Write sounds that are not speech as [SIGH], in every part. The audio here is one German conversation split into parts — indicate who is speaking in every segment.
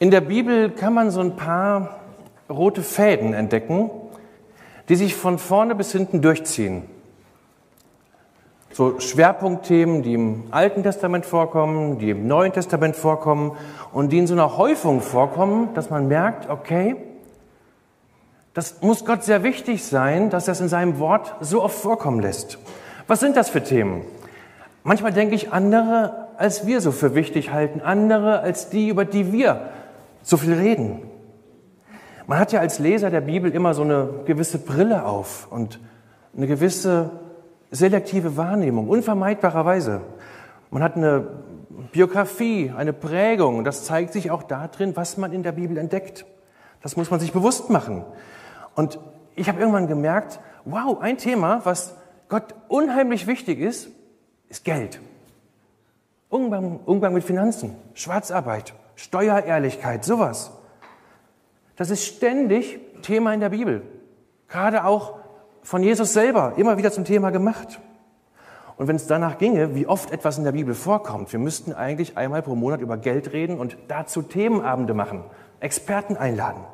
Speaker 1: In der Bibel kann man so ein paar rote Fäden entdecken, die sich von vorne bis hinten durchziehen. So Schwerpunktthemen, die im Alten Testament vorkommen, die im Neuen Testament vorkommen und die in so einer Häufung vorkommen, dass man merkt, okay, das muss Gott sehr wichtig sein, dass er es in seinem Wort so oft vorkommen lässt. Was sind das für Themen? Manchmal denke ich, andere als wir so für wichtig halten, andere als die, über die wir so viel reden. Man hat ja als Leser der Bibel immer so eine gewisse Brille auf und eine gewisse selektive Wahrnehmung, unvermeidbarerweise. Man hat eine Biografie, eine Prägung und das zeigt sich auch darin, was man in der Bibel entdeckt. Das muss man sich bewusst machen. Und ich habe irgendwann gemerkt, wow, ein Thema, was Gott unheimlich wichtig ist, ist Geld. Umgang, Umgang mit Finanzen, Schwarzarbeit, Steuerehrlichkeit, sowas. Das ist ständig Thema in der Bibel. Gerade auch von Jesus selber immer wieder zum Thema gemacht. Und wenn es danach ginge, wie oft etwas in der Bibel vorkommt, wir müssten eigentlich einmal pro Monat über Geld reden und dazu Themenabende machen, Experten einladen.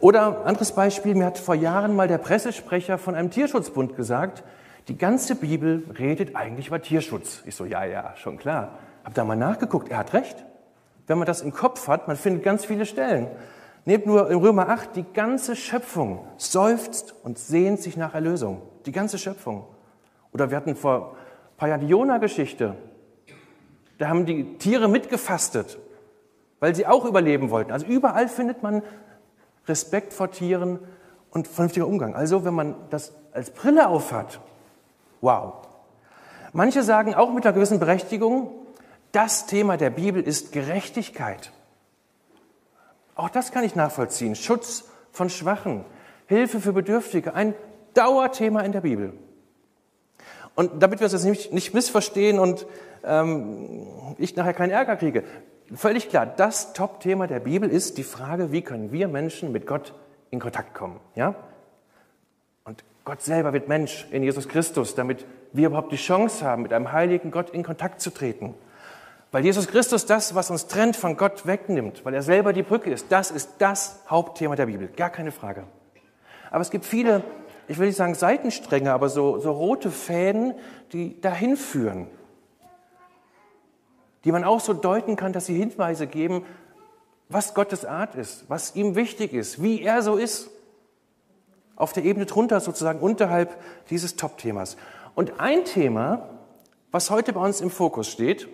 Speaker 1: Oder anderes Beispiel, mir hat vor Jahren mal der Pressesprecher von einem Tierschutzbund gesagt, die ganze Bibel redet eigentlich über Tierschutz. Ich so, ja, ja, schon klar. Hab da mal nachgeguckt, er hat recht. Wenn man das im Kopf hat, man findet ganz viele Stellen. Nehmt nur in Römer 8, die ganze Schöpfung seufzt und sehnt sich nach Erlösung. Die ganze Schöpfung. Oder wir hatten vor ein paar Jahren die Jona-Geschichte. Da haben die Tiere mitgefastet, weil sie auch überleben wollten. Also überall findet man Respekt vor Tieren und vernünftiger Umgang. Also wenn man das als Brille aufhat, wow. Manche sagen auch mit einer gewissen Berechtigung, das Thema der Bibel ist Gerechtigkeit. Auch das kann ich nachvollziehen. Schutz von Schwachen, Hilfe für Bedürftige, ein Dauerthema in der Bibel. Und damit wir es jetzt nicht, nicht missverstehen und ähm, ich nachher keinen Ärger kriege, völlig klar, das Top-Thema der Bibel ist die Frage, wie können wir Menschen mit Gott in Kontakt kommen. Ja? Und Gott selber wird Mensch in Jesus Christus, damit wir überhaupt die Chance haben, mit einem heiligen Gott in Kontakt zu treten. Weil Jesus Christus das, was uns trennt von Gott, wegnimmt, weil er selber die Brücke ist. Das ist das Hauptthema der Bibel, gar keine Frage. Aber es gibt viele, ich will nicht sagen Seitenstränge, aber so, so rote Fäden, die dahin führen. Die man auch so deuten kann, dass sie Hinweise geben, was Gottes Art ist, was ihm wichtig ist, wie er so ist. Auf der Ebene drunter, sozusagen unterhalb dieses Top-Themas. Und ein Thema, was heute bei uns im Fokus steht,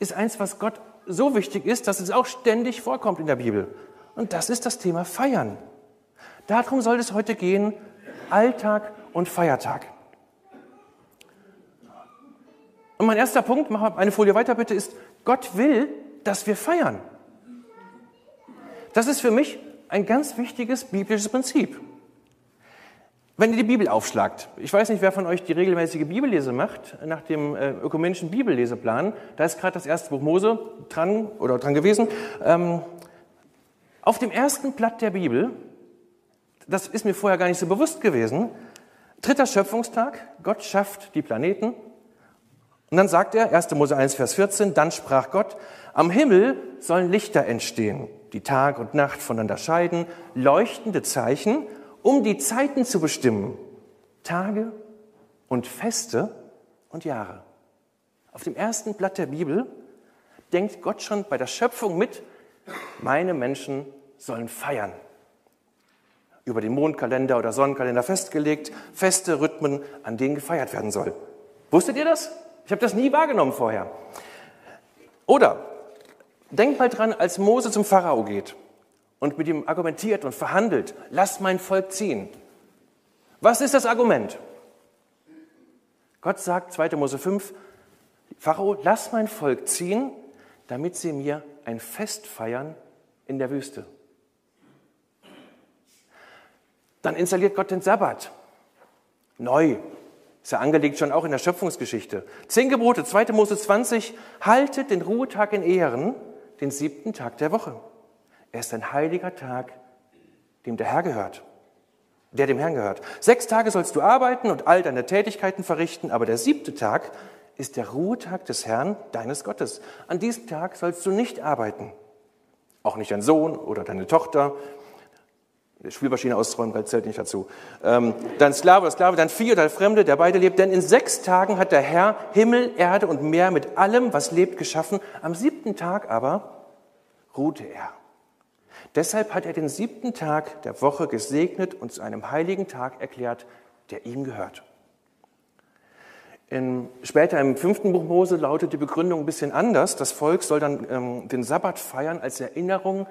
Speaker 1: ist eins, was Gott so wichtig ist, dass es auch ständig vorkommt in der Bibel. Und das ist das Thema Feiern. Darum soll es heute gehen, Alltag und Feiertag. Und mein erster Punkt, mach eine Folie weiter bitte, ist, Gott will, dass wir feiern. Das ist für mich ein ganz wichtiges biblisches Prinzip. Wenn ihr die Bibel aufschlagt, ich weiß nicht, wer von euch die regelmäßige Bibellese macht, nach dem äh, ökumenischen Bibelleseplan, da ist gerade das erste Buch Mose dran oder dran gewesen. Ähm, auf dem ersten Blatt der Bibel, das ist mir vorher gar nicht so bewusst gewesen, dritter Schöpfungstag, Gott schafft die Planeten. Und dann sagt er, 1. Mose 1, Vers 14, dann sprach Gott, am Himmel sollen Lichter entstehen, die Tag und Nacht voneinander scheiden, leuchtende Zeichen um die Zeiten zu bestimmen, Tage und Feste und Jahre. Auf dem ersten Blatt der Bibel denkt Gott schon bei der Schöpfung mit, meine Menschen sollen feiern. Über den Mondkalender oder Sonnenkalender festgelegt, feste Rhythmen, an denen gefeiert werden soll. Wusstet ihr das? Ich habe das nie wahrgenommen vorher. Oder denkt mal dran, als Mose zum Pharao geht und mit ihm argumentiert und verhandelt, lass mein Volk ziehen. Was ist das Argument? Gott sagt, 2. Mose 5, Pharao, lass mein Volk ziehen, damit sie mir ein Fest feiern in der Wüste. Dann installiert Gott den Sabbat. Neu. Ist ja angelegt schon auch in der Schöpfungsgeschichte. Zehn Gebote, 2. Mose 20, haltet den Ruhetag in Ehren, den siebten Tag der Woche. Er ist ein heiliger Tag, dem der Herr gehört, der dem Herrn gehört. Sechs Tage sollst du arbeiten und all deine Tätigkeiten verrichten, aber der siebte Tag ist der Ruhetag des Herrn, deines Gottes. An diesem Tag sollst du nicht arbeiten, Auch nicht dein Sohn oder deine Tochter. Spielmaschine ausräumen, zählt nicht dazu. Ähm, dein Sklave oder Sklave, dein Vieh oder dein Fremde, der beide lebt. Denn in sechs Tagen hat der Herr Himmel, Erde und Meer mit allem, was lebt, geschaffen. Am siebten Tag aber ruhte er. Deshalb hat er den siebten Tag der Woche gesegnet und zu einem heiligen Tag erklärt, der ihm gehört. In, später im fünften Buch Mose lautet die Begründung ein bisschen anders. Das Volk soll dann ähm, den Sabbat feiern als Erinnerung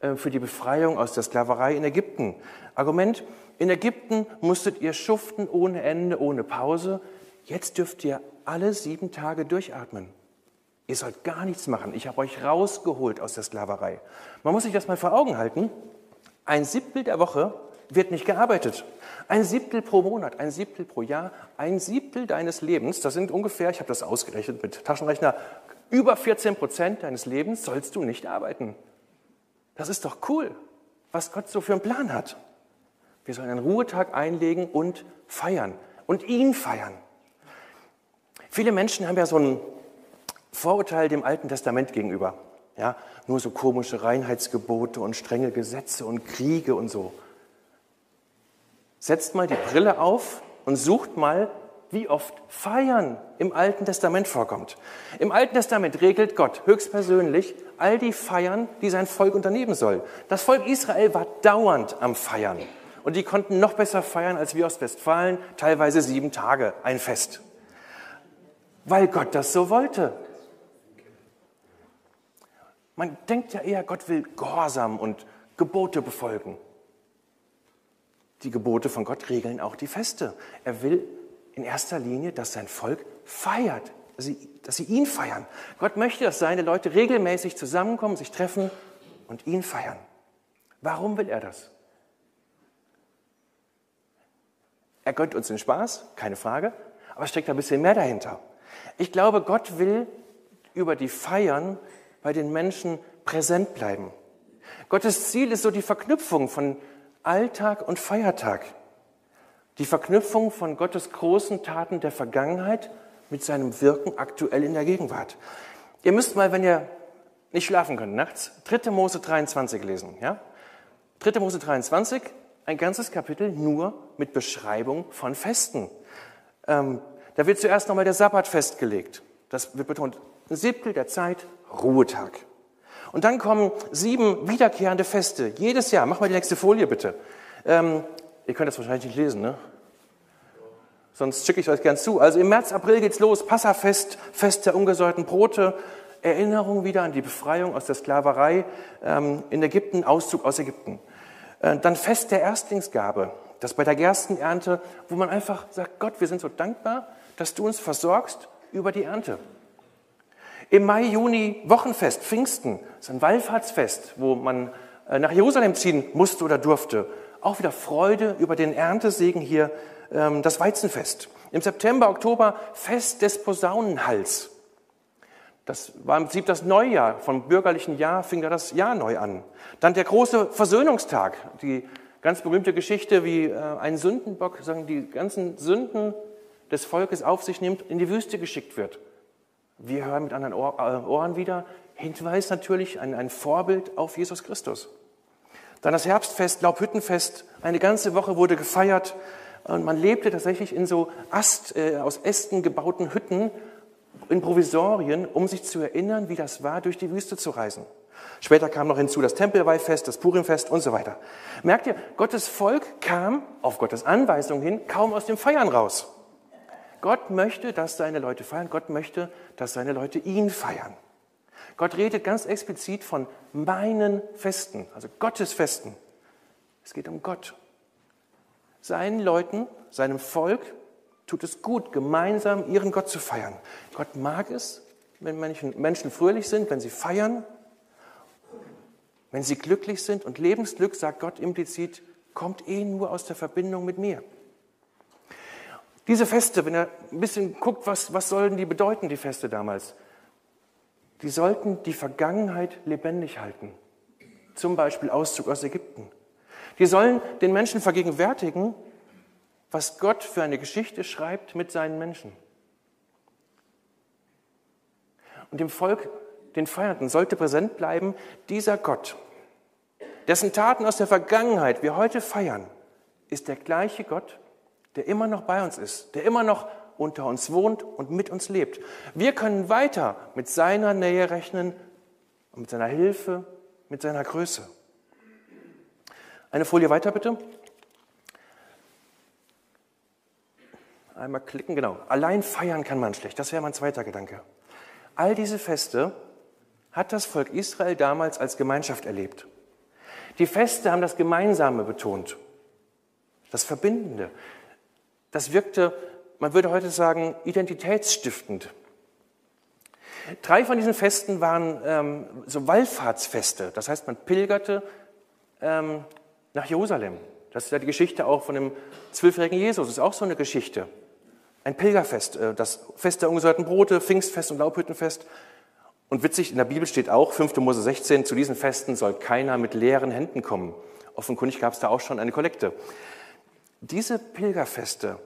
Speaker 1: äh, für die Befreiung aus der Sklaverei in Ägypten. Argument, in Ägypten musstet ihr schuften ohne Ende, ohne Pause. Jetzt dürft ihr alle sieben Tage durchatmen. Ihr sollt gar nichts machen. Ich habe euch rausgeholt aus der Sklaverei. Man muss sich das mal vor Augen halten. Ein Siebtel der Woche wird nicht gearbeitet. Ein Siebtel pro Monat, ein Siebtel pro Jahr, ein Siebtel deines Lebens, das sind ungefähr, ich habe das ausgerechnet mit Taschenrechner, über 14 Prozent deines Lebens sollst du nicht arbeiten. Das ist doch cool, was Gott so für einen Plan hat. Wir sollen einen Ruhetag einlegen und feiern und ihn feiern. Viele Menschen haben ja so ein Vorurteil dem Alten Testament gegenüber. Ja, nur so komische Reinheitsgebote und strenge Gesetze und Kriege und so setzt mal die Brille auf und sucht mal, wie oft Feiern im Alten Testament vorkommt. Im Alten Testament regelt Gott höchstpersönlich all die Feiern, die sein Volk unternehmen soll. Das Volk Israel war dauernd am Feiern. Und die konnten noch besser feiern als wir aus Westfalen, teilweise sieben Tage, ein Fest. Weil Gott das so wollte. Man denkt ja eher, Gott will Gehorsam und Gebote befolgen. Die Gebote von Gott regeln auch die Feste. Er will in erster Linie, dass sein Volk feiert, dass sie, dass sie ihn feiern. Gott möchte, dass seine Leute regelmäßig zusammenkommen, sich treffen und ihn feiern. Warum will er das? Er gönnt uns den Spaß, keine Frage, aber es steckt ein bisschen mehr dahinter. Ich glaube, Gott will über die Feiern bei den Menschen präsent bleiben. Gottes Ziel ist so die Verknüpfung von Alltag und Feiertag. Die Verknüpfung von Gottes großen Taten der Vergangenheit mit seinem Wirken aktuell in der Gegenwart. Ihr müsst mal, wenn ihr nicht schlafen könnt nachts, 3. Mose 23 lesen. Ja? 3. Mose 23, ein ganzes Kapitel nur mit Beschreibung von Festen. Ähm, da wird zuerst nochmal der Sabbat festgelegt. Das wird betont. Ein Siebtel der Zeit, Ruhetag. Und dann kommen sieben wiederkehrende Feste. Jedes Jahr. Mach mal die nächste Folie bitte. Ähm, ihr könnt das wahrscheinlich nicht lesen, ne? Sonst schicke ich euch gern zu. Also im März, April geht's los. Passafest, Fest der ungesäuerten Brote. Erinnerung wieder an die Befreiung aus der Sklaverei ähm, in Ägypten, Auszug aus Ägypten. Äh, dann Fest der Erstlingsgabe. Das bei der Gerstenernte, wo man einfach sagt, Gott, wir sind so dankbar, dass du uns versorgst über die Ernte. Im Mai, Juni Wochenfest, Pfingsten, das ist ein Wallfahrtsfest, wo man äh, nach Jerusalem ziehen musste oder durfte. Auch wieder Freude über den Erntesegen hier, ähm, das Weizenfest. Im September, Oktober Fest des Posaunenhals. Das war im Prinzip das Neujahr. Vom bürgerlichen Jahr fing da das Jahr neu an. Dann der große Versöhnungstag. Die ganz berühmte Geschichte, wie äh, ein Sündenbock sagen, die ganzen Sünden des Volkes auf sich nimmt, in die Wüste geschickt wird. Wir hören mit anderen äh, Ohren wieder. Hinweis natürlich, ein, ein Vorbild auf Jesus Christus. Dann das Herbstfest, Laubhüttenfest. Eine ganze Woche wurde gefeiert. Und man lebte tatsächlich in so Ast, äh, aus Ästen gebauten Hütten, in Provisorien, um sich zu erinnern, wie das war, durch die Wüste zu reisen. Später kam noch hinzu das Tempelweihfest, das Purimfest und so weiter. Merkt ihr, Gottes Volk kam auf Gottes Anweisung hin kaum aus dem Feiern raus. Gott möchte, dass seine Leute feiern. Gott möchte, dass seine Leute ihn feiern. Gott redet ganz explizit von meinen Festen, also Gottes Festen. Es geht um Gott. Seinen Leuten, seinem Volk tut es gut, gemeinsam ihren Gott zu feiern. Gott mag es, wenn Menschen fröhlich sind, wenn sie feiern, wenn sie glücklich sind. Und Lebensglück, sagt Gott implizit, kommt eh nur aus der Verbindung mit mir. Diese Feste, wenn ihr ein bisschen guckt, was, was sollten die bedeuten, die Feste damals? Die sollten die Vergangenheit lebendig halten. Zum Beispiel Auszug aus Ägypten. Die sollen den Menschen vergegenwärtigen, was Gott für eine Geschichte schreibt mit seinen Menschen. Und dem Volk den Feiernden sollte präsent bleiben, dieser Gott, dessen Taten aus der Vergangenheit wir heute feiern, ist der gleiche Gott, der immer noch bei uns ist, der immer noch unter uns wohnt und mit uns lebt. Wir können weiter mit seiner Nähe rechnen und mit seiner Hilfe, mit seiner Größe. Eine Folie weiter bitte. Einmal klicken, genau. Allein feiern kann man schlecht. Das wäre mein zweiter Gedanke. All diese Feste hat das Volk Israel damals als Gemeinschaft erlebt. Die Feste haben das Gemeinsame betont, das Verbindende. Das wirkte, man würde heute sagen, identitätsstiftend. Drei von diesen Festen waren ähm, so Wallfahrtsfeste. Das heißt, man pilgerte ähm, nach Jerusalem. Das ist ja die Geschichte auch von dem zwölfjährigen Jesus. Das ist auch so eine Geschichte. Ein Pilgerfest, äh, das Fest der ungesäuerten Brote, Pfingstfest und Laubhüttenfest. Und witzig, in der Bibel steht auch, 5. Mose 16, zu diesen Festen soll keiner mit leeren Händen kommen. Offenkundig gab es da auch schon eine Kollekte. Diese Pilgerfeste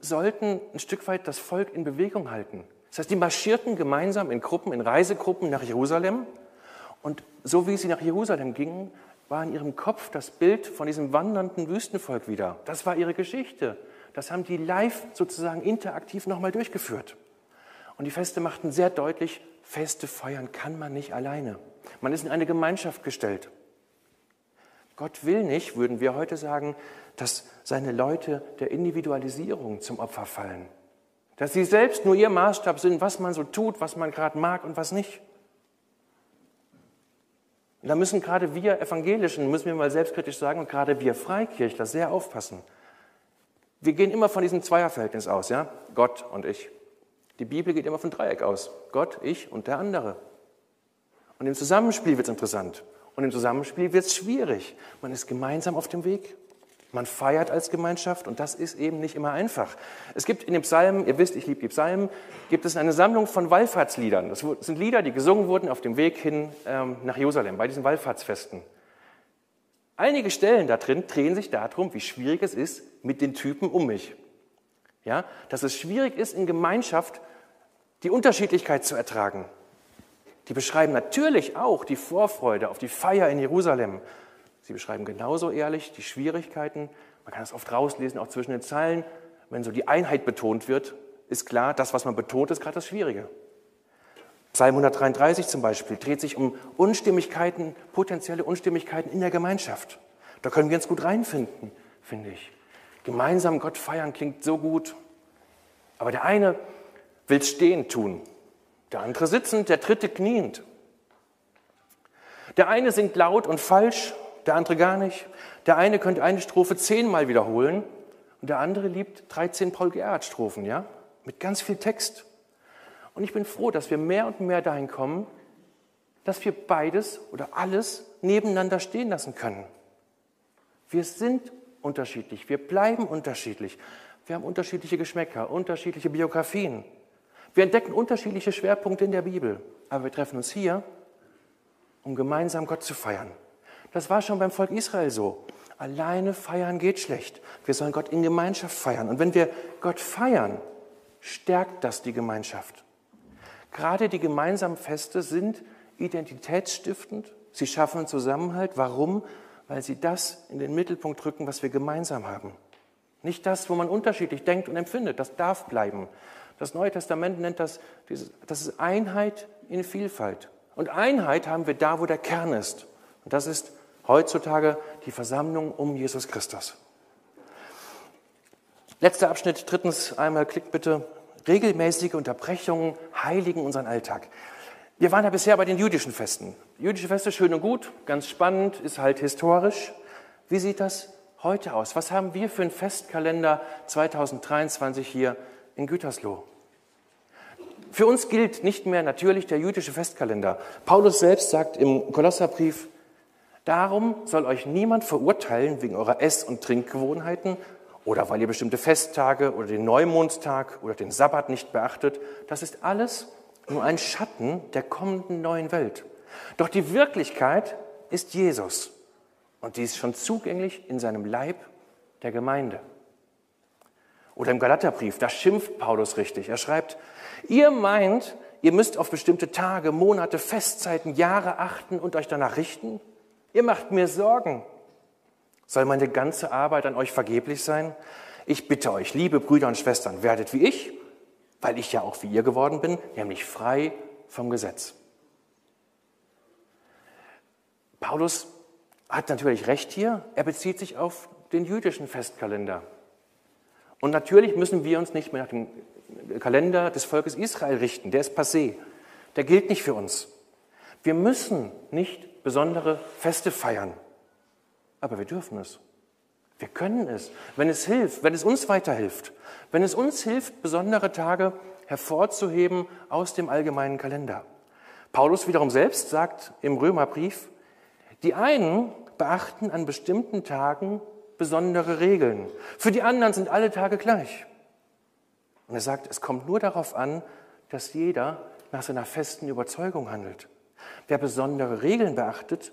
Speaker 1: sollten ein Stück weit das Volk in Bewegung halten. Das heißt, die marschierten gemeinsam in Gruppen, in Reisegruppen nach Jerusalem. Und so wie sie nach Jerusalem gingen, war in ihrem Kopf das Bild von diesem wandernden Wüstenvolk wieder. Das war ihre Geschichte. Das haben die live sozusagen interaktiv nochmal durchgeführt. Und die Feste machten sehr deutlich, Feste feiern kann man nicht alleine. Man ist in eine Gemeinschaft gestellt. Gott will nicht, würden wir heute sagen, dass seine Leute der Individualisierung zum Opfer fallen. Dass sie selbst nur ihr Maßstab sind, was man so tut, was man gerade mag und was nicht. Und da müssen gerade wir Evangelischen, müssen wir mal selbstkritisch sagen, und gerade wir Freikirchler sehr aufpassen. Wir gehen immer von diesem Zweierverhältnis aus, ja? Gott und ich. Die Bibel geht immer von Dreieck aus. Gott, ich und der andere. Und im Zusammenspiel wird es interessant. Und im Zusammenspiel wird es schwierig. Man ist gemeinsam auf dem Weg. Man feiert als Gemeinschaft und das ist eben nicht immer einfach. Es gibt in den Psalmen, ihr wisst, ich liebe die Psalmen, gibt es eine Sammlung von Wallfahrtsliedern. Das sind Lieder, die gesungen wurden auf dem Weg hin ähm, nach Jerusalem, bei diesen Wallfahrtsfesten. Einige Stellen da drin drehen sich darum, wie schwierig es ist mit den Typen um mich. Ja, dass es schwierig ist, in Gemeinschaft die Unterschiedlichkeit zu ertragen. Die beschreiben natürlich auch die Vorfreude auf die Feier in Jerusalem. Sie beschreiben genauso ehrlich die Schwierigkeiten. Man kann das oft rauslesen, auch zwischen den Zeilen. Wenn so die Einheit betont wird, ist klar, das, was man betont, ist gerade das Schwierige. Psalm 133 zum Beispiel dreht sich um Unstimmigkeiten, potenzielle Unstimmigkeiten in der Gemeinschaft. Da können wir uns gut reinfinden, finde ich. Gemeinsam Gott feiern klingt so gut. Aber der eine will stehend tun, der andere sitzend, der dritte kniend. Der eine singt laut und falsch, der andere gar nicht. Der eine könnte eine Strophe zehnmal wiederholen und der andere liebt 13 Paul Gerhardt Strophen, ja, mit ganz viel Text. Und ich bin froh, dass wir mehr und mehr dahin kommen, dass wir beides oder alles nebeneinander stehen lassen können. Wir sind unterschiedlich, wir bleiben unterschiedlich. Wir haben unterschiedliche Geschmäcker, unterschiedliche Biografien. Wir entdecken unterschiedliche Schwerpunkte in der Bibel, aber wir treffen uns hier, um gemeinsam Gott zu feiern. Das war schon beim Volk Israel so. Alleine feiern geht schlecht. Wir sollen Gott in Gemeinschaft feiern. Und wenn wir Gott feiern, stärkt das die Gemeinschaft. Gerade die gemeinsamen Feste sind identitätsstiftend. Sie schaffen Zusammenhalt. Warum? weil sie das in den Mittelpunkt rücken, was wir gemeinsam haben. Nicht das, wo man unterschiedlich denkt und empfindet. Das darf bleiben. Das Neue Testament nennt das, das ist Einheit in Vielfalt. Und Einheit haben wir da, wo der Kern ist. Und das ist heutzutage die Versammlung um Jesus Christus. Letzter Abschnitt, drittens einmal, klickt bitte. Regelmäßige Unterbrechungen heiligen unseren Alltag. Wir waren ja bisher bei den jüdischen Festen. Jüdische Feste schön und gut, ganz spannend, ist halt historisch. Wie sieht das heute aus? Was haben wir für einen Festkalender 2023 hier in Gütersloh? Für uns gilt nicht mehr natürlich der jüdische Festkalender. Paulus selbst sagt im Kolosserbrief, darum soll euch niemand verurteilen wegen eurer Ess- und Trinkgewohnheiten oder weil ihr bestimmte Festtage oder den Neumondtag oder den Sabbat nicht beachtet. Das ist alles nur ein Schatten der kommenden neuen Welt. Doch die Wirklichkeit ist Jesus. Und die ist schon zugänglich in seinem Leib der Gemeinde. Oder im Galaterbrief, da schimpft Paulus richtig. Er schreibt, ihr meint, ihr müsst auf bestimmte Tage, Monate, Festzeiten, Jahre achten und euch danach richten? Ihr macht mir Sorgen. Soll meine ganze Arbeit an euch vergeblich sein? Ich bitte euch, liebe Brüder und Schwestern, werdet wie ich, weil ich ja auch wie ihr geworden bin, nämlich frei vom Gesetz. Paulus hat natürlich recht hier, er bezieht sich auf den jüdischen Festkalender. Und natürlich müssen wir uns nicht mehr nach dem Kalender des Volkes Israel richten, der ist passé, der gilt nicht für uns. Wir müssen nicht besondere Feste feiern, aber wir dürfen es. Wir können es, wenn es hilft, wenn es uns weiterhilft, wenn es uns hilft, besondere Tage hervorzuheben aus dem allgemeinen Kalender. Paulus wiederum selbst sagt im Römerbrief, die einen beachten an bestimmten Tagen besondere Regeln. Für die anderen sind alle Tage gleich. Und er sagt, es kommt nur darauf an, dass jeder nach seiner festen Überzeugung handelt. Wer besondere Regeln beachtet,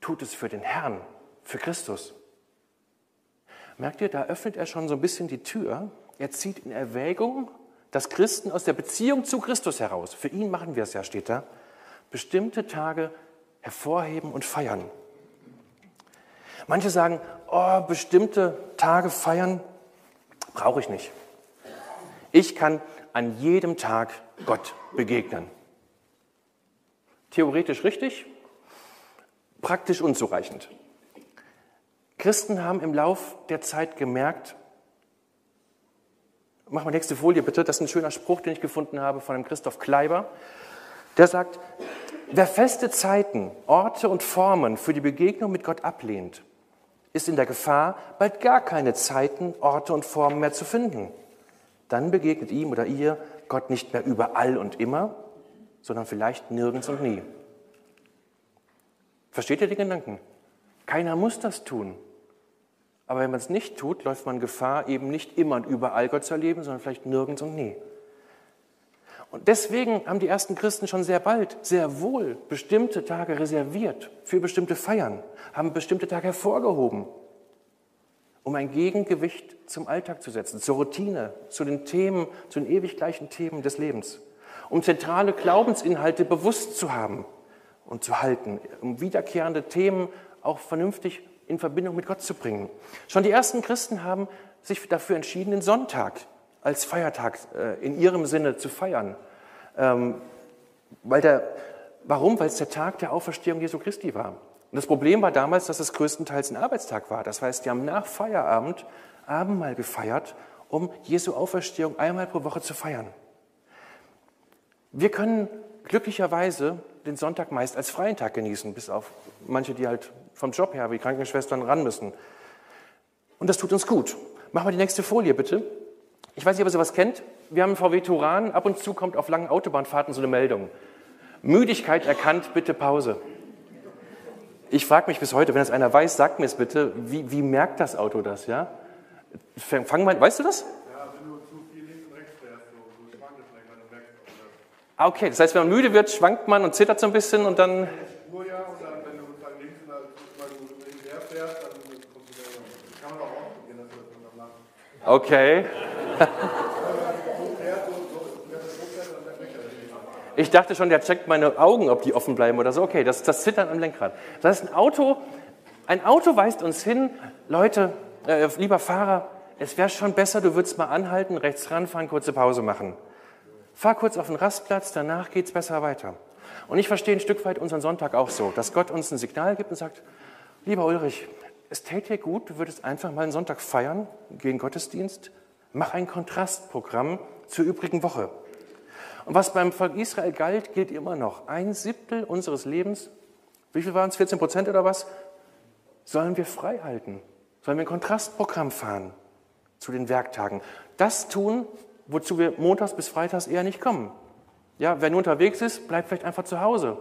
Speaker 1: tut es für den Herrn, für Christus. Merkt ihr, da öffnet er schon so ein bisschen die Tür. Er zieht in Erwägung, dass Christen aus der Beziehung zu Christus heraus, für ihn machen wir es ja, steht da, bestimmte Tage hervorheben und feiern. Manche sagen, oh, bestimmte Tage feiern brauche ich nicht. Ich kann an jedem Tag Gott begegnen. Theoretisch richtig, praktisch unzureichend. Christen haben im Lauf der Zeit gemerkt, mach mal nächste Folie bitte, das ist ein schöner Spruch, den ich gefunden habe von dem Christoph Kleiber. Der sagt, wer feste Zeiten, Orte und Formen für die Begegnung mit Gott ablehnt, ist in der Gefahr, bald gar keine Zeiten, Orte und Formen mehr zu finden. Dann begegnet ihm oder ihr Gott nicht mehr überall und immer, sondern vielleicht nirgends und nie. Versteht ihr die Gedanken? Keiner muss das tun. Aber wenn man es nicht tut, läuft man Gefahr, eben nicht immer und überall Gott zu erleben, sondern vielleicht nirgends und nie. Und deswegen haben die ersten Christen schon sehr bald, sehr wohl bestimmte Tage reserviert für bestimmte Feiern, haben bestimmte Tage hervorgehoben, um ein Gegengewicht zum Alltag zu setzen, zur Routine, zu den Themen, zu den ewig gleichen Themen des Lebens, um zentrale Glaubensinhalte bewusst zu haben und zu halten, um wiederkehrende Themen auch vernünftig in Verbindung mit Gott zu bringen. Schon die ersten Christen haben sich dafür entschieden, den Sonntag als Feiertag äh, in ihrem Sinne zu feiern. Ähm, weil der, warum? Weil es der Tag der Auferstehung Jesu Christi war. Und das Problem war damals, dass es größtenteils ein Arbeitstag war. Das heißt, die haben nach Feierabend Abendmahl gefeiert, um Jesu Auferstehung einmal pro Woche zu feiern. Wir können glücklicherweise den Sonntag meist als freien Tag genießen, bis auf manche, die halt vom Job her wie Krankenschwestern ran müssen. Und das tut uns gut. Machen wir die nächste Folie bitte. Ich weiß nicht, ob ihr sowas kennt. Wir haben einen VW Turan. Ab und zu kommt auf langen Autobahnfahrten so eine Meldung. Müdigkeit erkannt, bitte Pause. Ich frage mich bis heute, wenn das einer weiß, sagt mir es bitte, wie, wie merkt das Auto das, ja? Fang mal, weißt du das? Ja, wenn du zu viel links und rechts fährst, so, so schwankt es länger, dann merkst du das. Ah, okay, das heißt, wenn man müde wird, schwankt man und zittert so ein bisschen und dann... Spur ja, und dann, wenn du sozusagen links und mal du hinterher fährst, dann kommt du wieder... Kann man auch ausprobieren, dass du das dann machen. Okay. Ich dachte schon, der checkt meine Augen, ob die offen bleiben oder so. Okay, das ist das Zittern am Lenkrad. Das heißt, ein Auto, ein Auto weist uns hin, Leute, äh, lieber Fahrer, es wäre schon besser, du würdest mal anhalten, rechts ranfahren, kurze Pause machen. Fahr kurz auf den Rastplatz, danach geht es besser weiter. Und ich verstehe ein Stück weit unseren Sonntag auch so, dass Gott uns ein Signal gibt und sagt, lieber Ulrich, es täte dir gut, du würdest einfach mal einen Sonntag feiern, gehen Gottesdienst, Mach ein Kontrastprogramm zur übrigen Woche. Und was beim Volk Israel galt, gilt immer noch. Ein Siebtel unseres Lebens, wie viel waren es, 14 Prozent oder was, sollen wir frei halten. Sollen wir ein Kontrastprogramm fahren zu den Werktagen. Das tun, wozu wir montags bis freitags eher nicht kommen. Ja, wer nur unterwegs ist, bleibt vielleicht einfach zu Hause.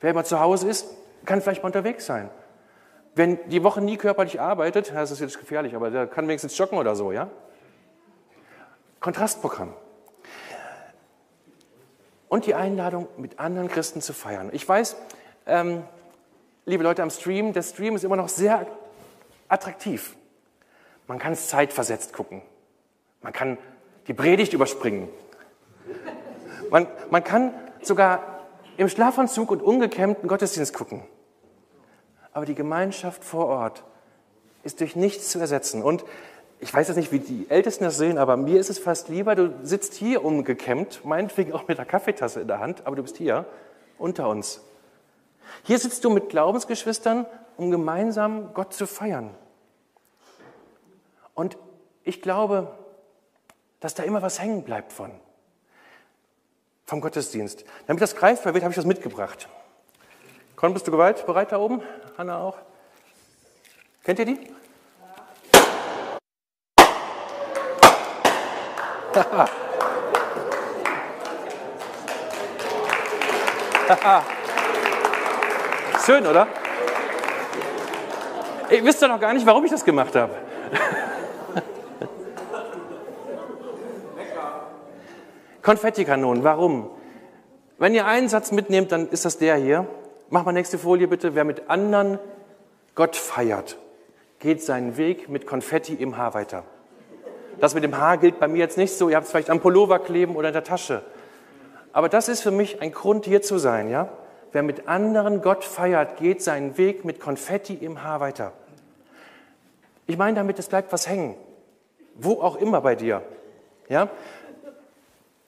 Speaker 1: Wer immer zu Hause ist, kann vielleicht mal unterwegs sein. Wenn die Woche nie körperlich arbeitet, das ist jetzt gefährlich, aber der kann wenigstens joggen oder so, ja? Kontrastprogramm. Und die Einladung, mit anderen Christen zu feiern. Ich weiß, ähm, liebe Leute am Stream, der Stream ist immer noch sehr attraktiv. Man kann es zeitversetzt gucken. Man kann die Predigt überspringen. Man, man kann sogar im Schlafanzug und ungekämmten Gottesdienst gucken. Aber die Gemeinschaft vor Ort ist durch nichts zu ersetzen. Und ich weiß jetzt nicht, wie die Ältesten das sehen, aber mir ist es fast lieber, du sitzt hier umgekämmt, meinetwegen auch mit der Kaffeetasse in der Hand, aber du bist hier unter uns. Hier sitzt du mit Glaubensgeschwistern, um gemeinsam Gott zu feiern. Und ich glaube, dass da immer was hängen bleibt von, vom Gottesdienst. Damit das greifbar wird, habe ich das mitgebracht. Con, bist du bereit, bereit da oben? Hanna auch? Kennt ihr die? [LAUGHS] Schön, oder? Ihr wisst doch noch gar nicht, warum ich das gemacht habe. [LAUGHS] Konfettikanonen, warum? Wenn ihr einen Satz mitnehmt, dann ist das der hier. Mach mal nächste Folie bitte. Wer mit anderen Gott feiert, geht seinen Weg mit Konfetti im Haar weiter. Das mit dem Haar gilt bei mir jetzt nicht so. Ihr habt es vielleicht am Pullover kleben oder in der Tasche. Aber das ist für mich ein Grund, hier zu sein, ja? Wer mit anderen Gott feiert, geht seinen Weg mit Konfetti im Haar weiter. Ich meine damit, es bleibt was hängen. Wo auch immer bei dir. Ja?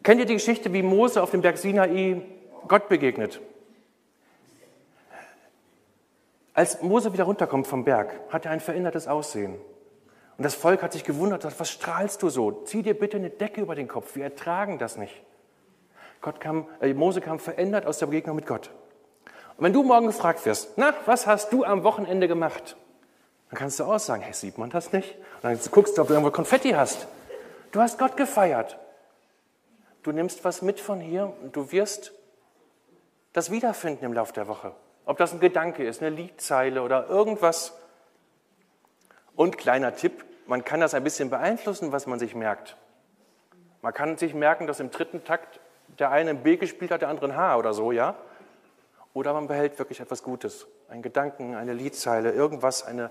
Speaker 1: Kennt ihr die Geschichte, wie Mose auf dem Berg Sinai Gott begegnet? Als Mose wieder runterkommt vom Berg, hat er ein verändertes Aussehen. Und das Volk hat sich gewundert, was strahlst du so? Zieh dir bitte eine Decke über den Kopf, wir ertragen das nicht. Gott kam, äh, Mose kam verändert aus der Begegnung mit Gott. Und wenn du morgen gefragt wirst, na, was hast du am Wochenende gemacht? Dann kannst du auch sagen, hey, sieht man das nicht? Und dann guckst du, ob du irgendwo Konfetti hast. Du hast Gott gefeiert. Du nimmst was mit von hier und du wirst das wiederfinden im Laufe der Woche. Ob das ein Gedanke ist, eine Liedzeile oder irgendwas. Und kleiner Tipp, man kann das ein bisschen beeinflussen, was man sich merkt. Man kann sich merken, dass im dritten Takt der eine ein B gespielt hat, der andere ein H oder so, ja? Oder man behält wirklich etwas Gutes. Ein Gedanken, eine Liedzeile, irgendwas, eine,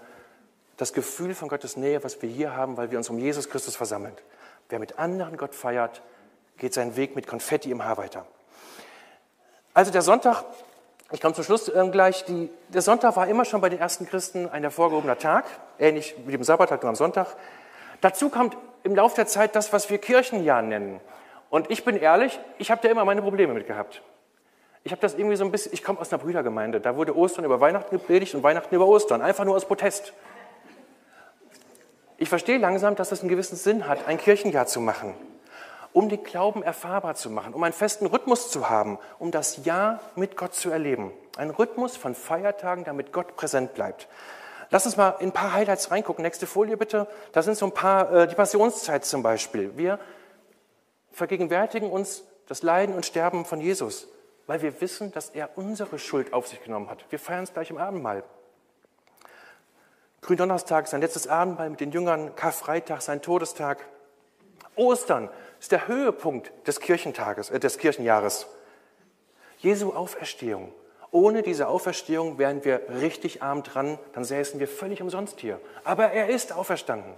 Speaker 1: das Gefühl von Gottes Nähe, was wir hier haben, weil wir uns um Jesus Christus versammeln. Wer mit anderen Gott feiert, geht seinen Weg mit Konfetti im Haar weiter. Also der Sonntag ich komme zum Schluss ähm, gleich. Die, der Sonntag war immer schon bei den ersten Christen ein hervorgehobener Tag, ähnlich wie dem Sabbat, halt nur am Sonntag. Dazu kommt im Laufe der Zeit das, was wir Kirchenjahr nennen. Und ich bin ehrlich, ich habe da immer meine Probleme mit gehabt. Ich habe das irgendwie so ein bisschen, ich komme aus einer Brüdergemeinde, da wurde Ostern über Weihnachten gepredigt und Weihnachten über Ostern, einfach nur aus Protest. Ich verstehe langsam, dass es einen gewissen Sinn hat, ein Kirchenjahr zu machen um den Glauben erfahrbar zu machen, um einen festen Rhythmus zu haben, um das Ja mit Gott zu erleben. Ein Rhythmus von Feiertagen, damit Gott präsent bleibt. Lass uns mal in ein paar Highlights reingucken. Nächste Folie bitte. Da sind so ein paar, äh, die Passionszeit zum Beispiel. Wir vergegenwärtigen uns das Leiden und Sterben von Jesus, weil wir wissen, dass er unsere Schuld auf sich genommen hat. Wir feiern es gleich im Abendmahl. Gründonnerstag, sein letztes Abendmahl mit den Jüngern, Karfreitag, sein Todestag. Ostern, ist der Höhepunkt des Kirchentages, äh, des Kirchenjahres. Jesu Auferstehung. Ohne diese Auferstehung wären wir richtig arm dran, dann säßen wir völlig umsonst hier. Aber er ist auferstanden.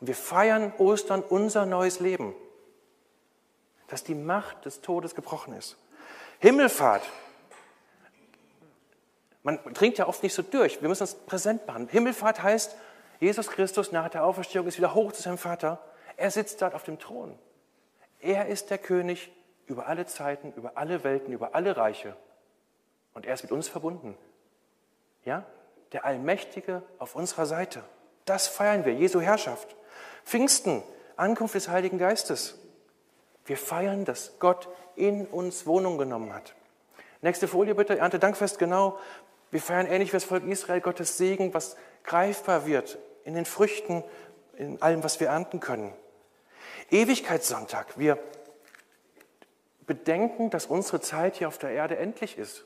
Speaker 1: Und wir feiern Ostern unser neues Leben, dass die Macht des Todes gebrochen ist. Himmelfahrt. Man trinkt ja oft nicht so durch. Wir müssen das präsent machen. Himmelfahrt heißt, Jesus Christus nach der Auferstehung ist wieder hoch zu seinem Vater er sitzt dort auf dem Thron. Er ist der König über alle Zeiten, über alle Welten, über alle Reiche. Und er ist mit uns verbunden. Ja? Der Allmächtige auf unserer Seite. Das feiern wir, Jesu Herrschaft. Pfingsten, Ankunft des Heiligen Geistes. Wir feiern, dass Gott in uns Wohnung genommen hat. Nächste Folie bitte, Erntedankfest genau. Wir feiern ähnlich wie das Volk Israel Gottes Segen, was greifbar wird in den Früchten, in allem, was wir ernten können. Ewigkeitssonntag. Wir bedenken, dass unsere Zeit hier auf der Erde endlich ist,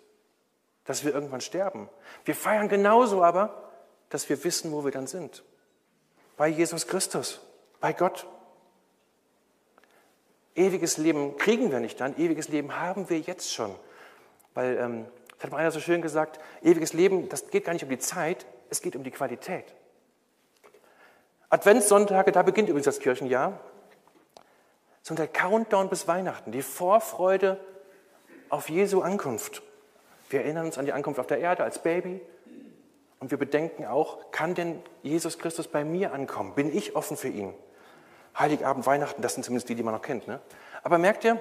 Speaker 1: dass wir irgendwann sterben. Wir feiern genauso aber, dass wir wissen, wo wir dann sind. Bei Jesus Christus, bei Gott. Ewiges Leben kriegen wir nicht dann, ewiges Leben haben wir jetzt schon. Weil, ähm, das hat mal einer so schön gesagt, ewiges Leben, das geht gar nicht um die Zeit, es geht um die Qualität. Adventssonntage, da beginnt übrigens das Kirchenjahr. So der Countdown bis Weihnachten, die Vorfreude auf Jesu Ankunft. Wir erinnern uns an die Ankunft auf der Erde als Baby und wir bedenken auch, kann denn Jesus Christus bei mir ankommen? Bin ich offen für ihn? Heiligabend, Weihnachten, das sind zumindest die, die man noch kennt. Ne? Aber merkt ihr,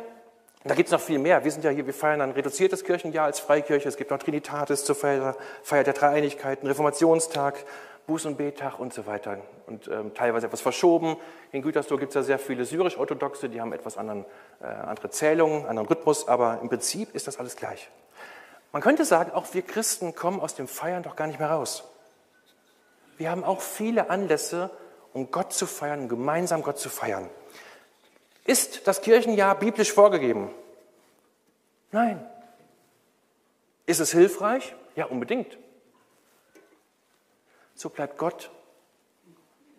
Speaker 1: da gibt es noch viel mehr. Wir sind ja hier, wir feiern ein reduziertes Kirchenjahr als Freikirche. Es gibt noch Trinitatis zur Feier, Feier der Dreieinigkeiten, Reformationstag, Buß- und Bettag und so weiter. Und ähm, teilweise etwas verschoben. In Gütersloh gibt es ja sehr viele syrisch-orthodoxe, die haben etwas anderen, äh, andere Zählungen, anderen Rhythmus, aber im Prinzip ist das alles gleich. Man könnte sagen, auch wir Christen kommen aus dem Feiern doch gar nicht mehr raus. Wir haben auch viele Anlässe, um Gott zu feiern, um gemeinsam Gott zu feiern. Ist das Kirchenjahr biblisch vorgegeben? Nein. Ist es hilfreich? Ja, unbedingt so bleibt Gott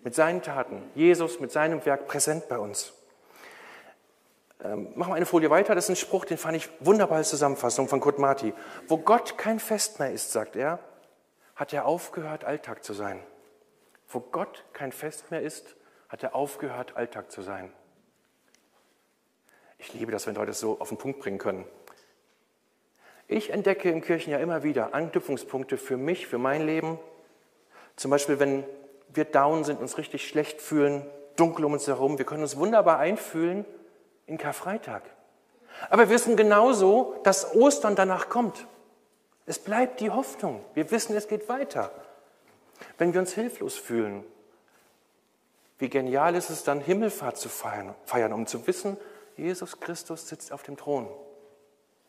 Speaker 1: mit seinen Taten, Jesus mit seinem Werk präsent bei uns. Ähm, machen wir eine Folie weiter. Das ist ein Spruch, den fand ich wunderbar als Zusammenfassung von Kurt Marti. Wo Gott kein Fest mehr ist, sagt er, hat er aufgehört, Alltag zu sein. Wo Gott kein Fest mehr ist, hat er aufgehört, Alltag zu sein. Ich liebe das, wenn Leute es so auf den Punkt bringen können. Ich entdecke im Kirchenjahr immer wieder Anknüpfungspunkte für mich, für mein Leben, zum Beispiel, wenn wir down sind, uns richtig schlecht fühlen, dunkel um uns herum, wir können uns wunderbar einfühlen in Karfreitag. Aber wir wissen genauso, dass Ostern danach kommt. Es bleibt die Hoffnung. Wir wissen, es geht weiter. Wenn wir uns hilflos fühlen, wie genial ist es dann, Himmelfahrt zu feiern, feiern, um zu wissen, Jesus Christus sitzt auf dem Thron.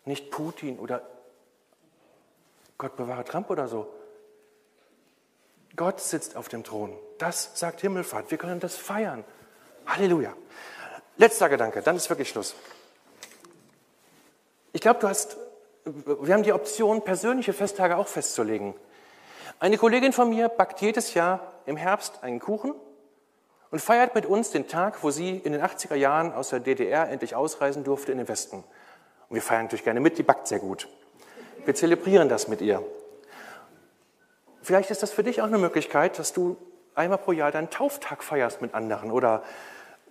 Speaker 1: Nicht Putin oder Gott bewahre Trump oder so, Gott sitzt auf dem Thron. Das sagt Himmelfahrt. Wir können das feiern. Halleluja. Letzter Gedanke, dann ist wirklich Schluss. Ich glaube, du hast, wir haben die Option, persönliche Festtage auch festzulegen. Eine Kollegin von mir backt jedes Jahr im Herbst einen Kuchen und feiert mit uns den Tag, wo sie in den 80er Jahren aus der DDR endlich ausreisen durfte in den Westen. Und wir feiern natürlich gerne mit, die backt sehr gut. Wir zelebrieren das mit ihr. Vielleicht ist das für dich auch eine Möglichkeit, dass du einmal pro Jahr deinen Tauftag feierst mit anderen oder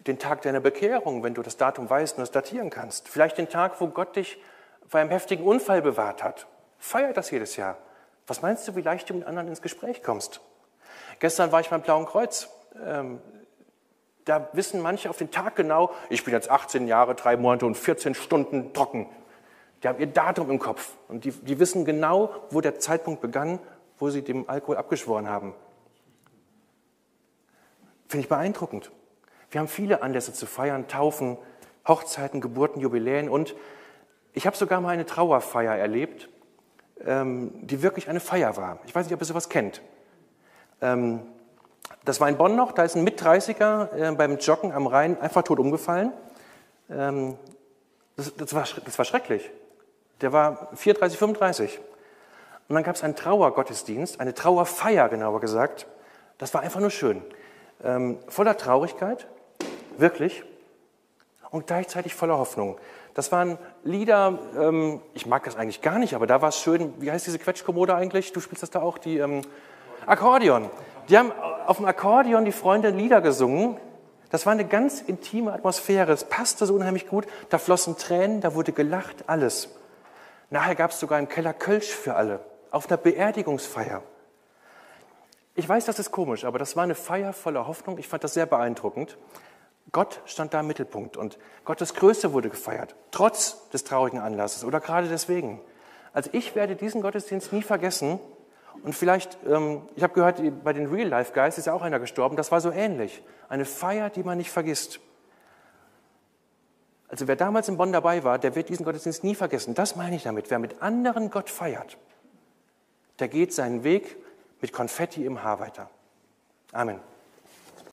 Speaker 1: den Tag deiner Bekehrung, wenn du das Datum weißt und es datieren kannst. Vielleicht den Tag, wo Gott dich vor einem heftigen Unfall bewahrt hat. Feier das jedes Jahr. Was meinst du, wie leicht du mit anderen ins Gespräch kommst? Gestern war ich beim Blauen Kreuz. Ähm, da wissen manche auf den Tag genau, ich bin jetzt 18 Jahre, drei Monate und 14 Stunden trocken. Die haben ihr Datum im Kopf und die, die wissen genau, wo der Zeitpunkt begann wo sie dem Alkohol abgeschworen haben. Finde ich beeindruckend. Wir haben viele Anlässe zu feiern, Taufen, Hochzeiten, Geburten, Jubiläen und ich habe sogar mal eine Trauerfeier erlebt, ähm, die wirklich eine Feier war. Ich weiß nicht, ob ihr sowas kennt. Ähm, das war in Bonn noch, da ist ein Mit-30er äh, beim Joggen am Rhein einfach tot umgefallen. Ähm, das, war, das war schrecklich. Der war 34, 35. Und dann gab es einen Trauergottesdienst, eine Trauerfeier genauer gesagt. Das war einfach nur schön. Ähm, voller Traurigkeit, wirklich, und gleichzeitig voller Hoffnung. Das waren Lieder, ähm, ich mag das eigentlich gar nicht, aber da war es schön. Wie heißt diese Quetschkommode eigentlich? Du spielst das da auch, die ähm, Akkordeon. Die haben auf dem Akkordeon die Freunde Lieder gesungen. Das war eine ganz intime Atmosphäre. Es passte so unheimlich gut. Da flossen Tränen, da wurde gelacht, alles. Nachher gab es sogar im Keller Kölsch für alle auf einer Beerdigungsfeier. Ich weiß, das ist komisch, aber das war eine Feier voller Hoffnung. Ich fand das sehr beeindruckend. Gott stand da im Mittelpunkt und Gottes Größe wurde gefeiert, trotz des traurigen Anlasses oder gerade deswegen. Also ich werde diesen Gottesdienst nie vergessen. Und vielleicht, ähm, ich habe gehört, bei den Real Life Guys ist ja auch einer gestorben. Das war so ähnlich. Eine Feier, die man nicht vergisst. Also wer damals in Bonn dabei war, der wird diesen Gottesdienst nie vergessen. Das meine ich damit. Wer mit anderen Gott feiert, der geht seinen Weg mit Konfetti im Haar weiter. Amen.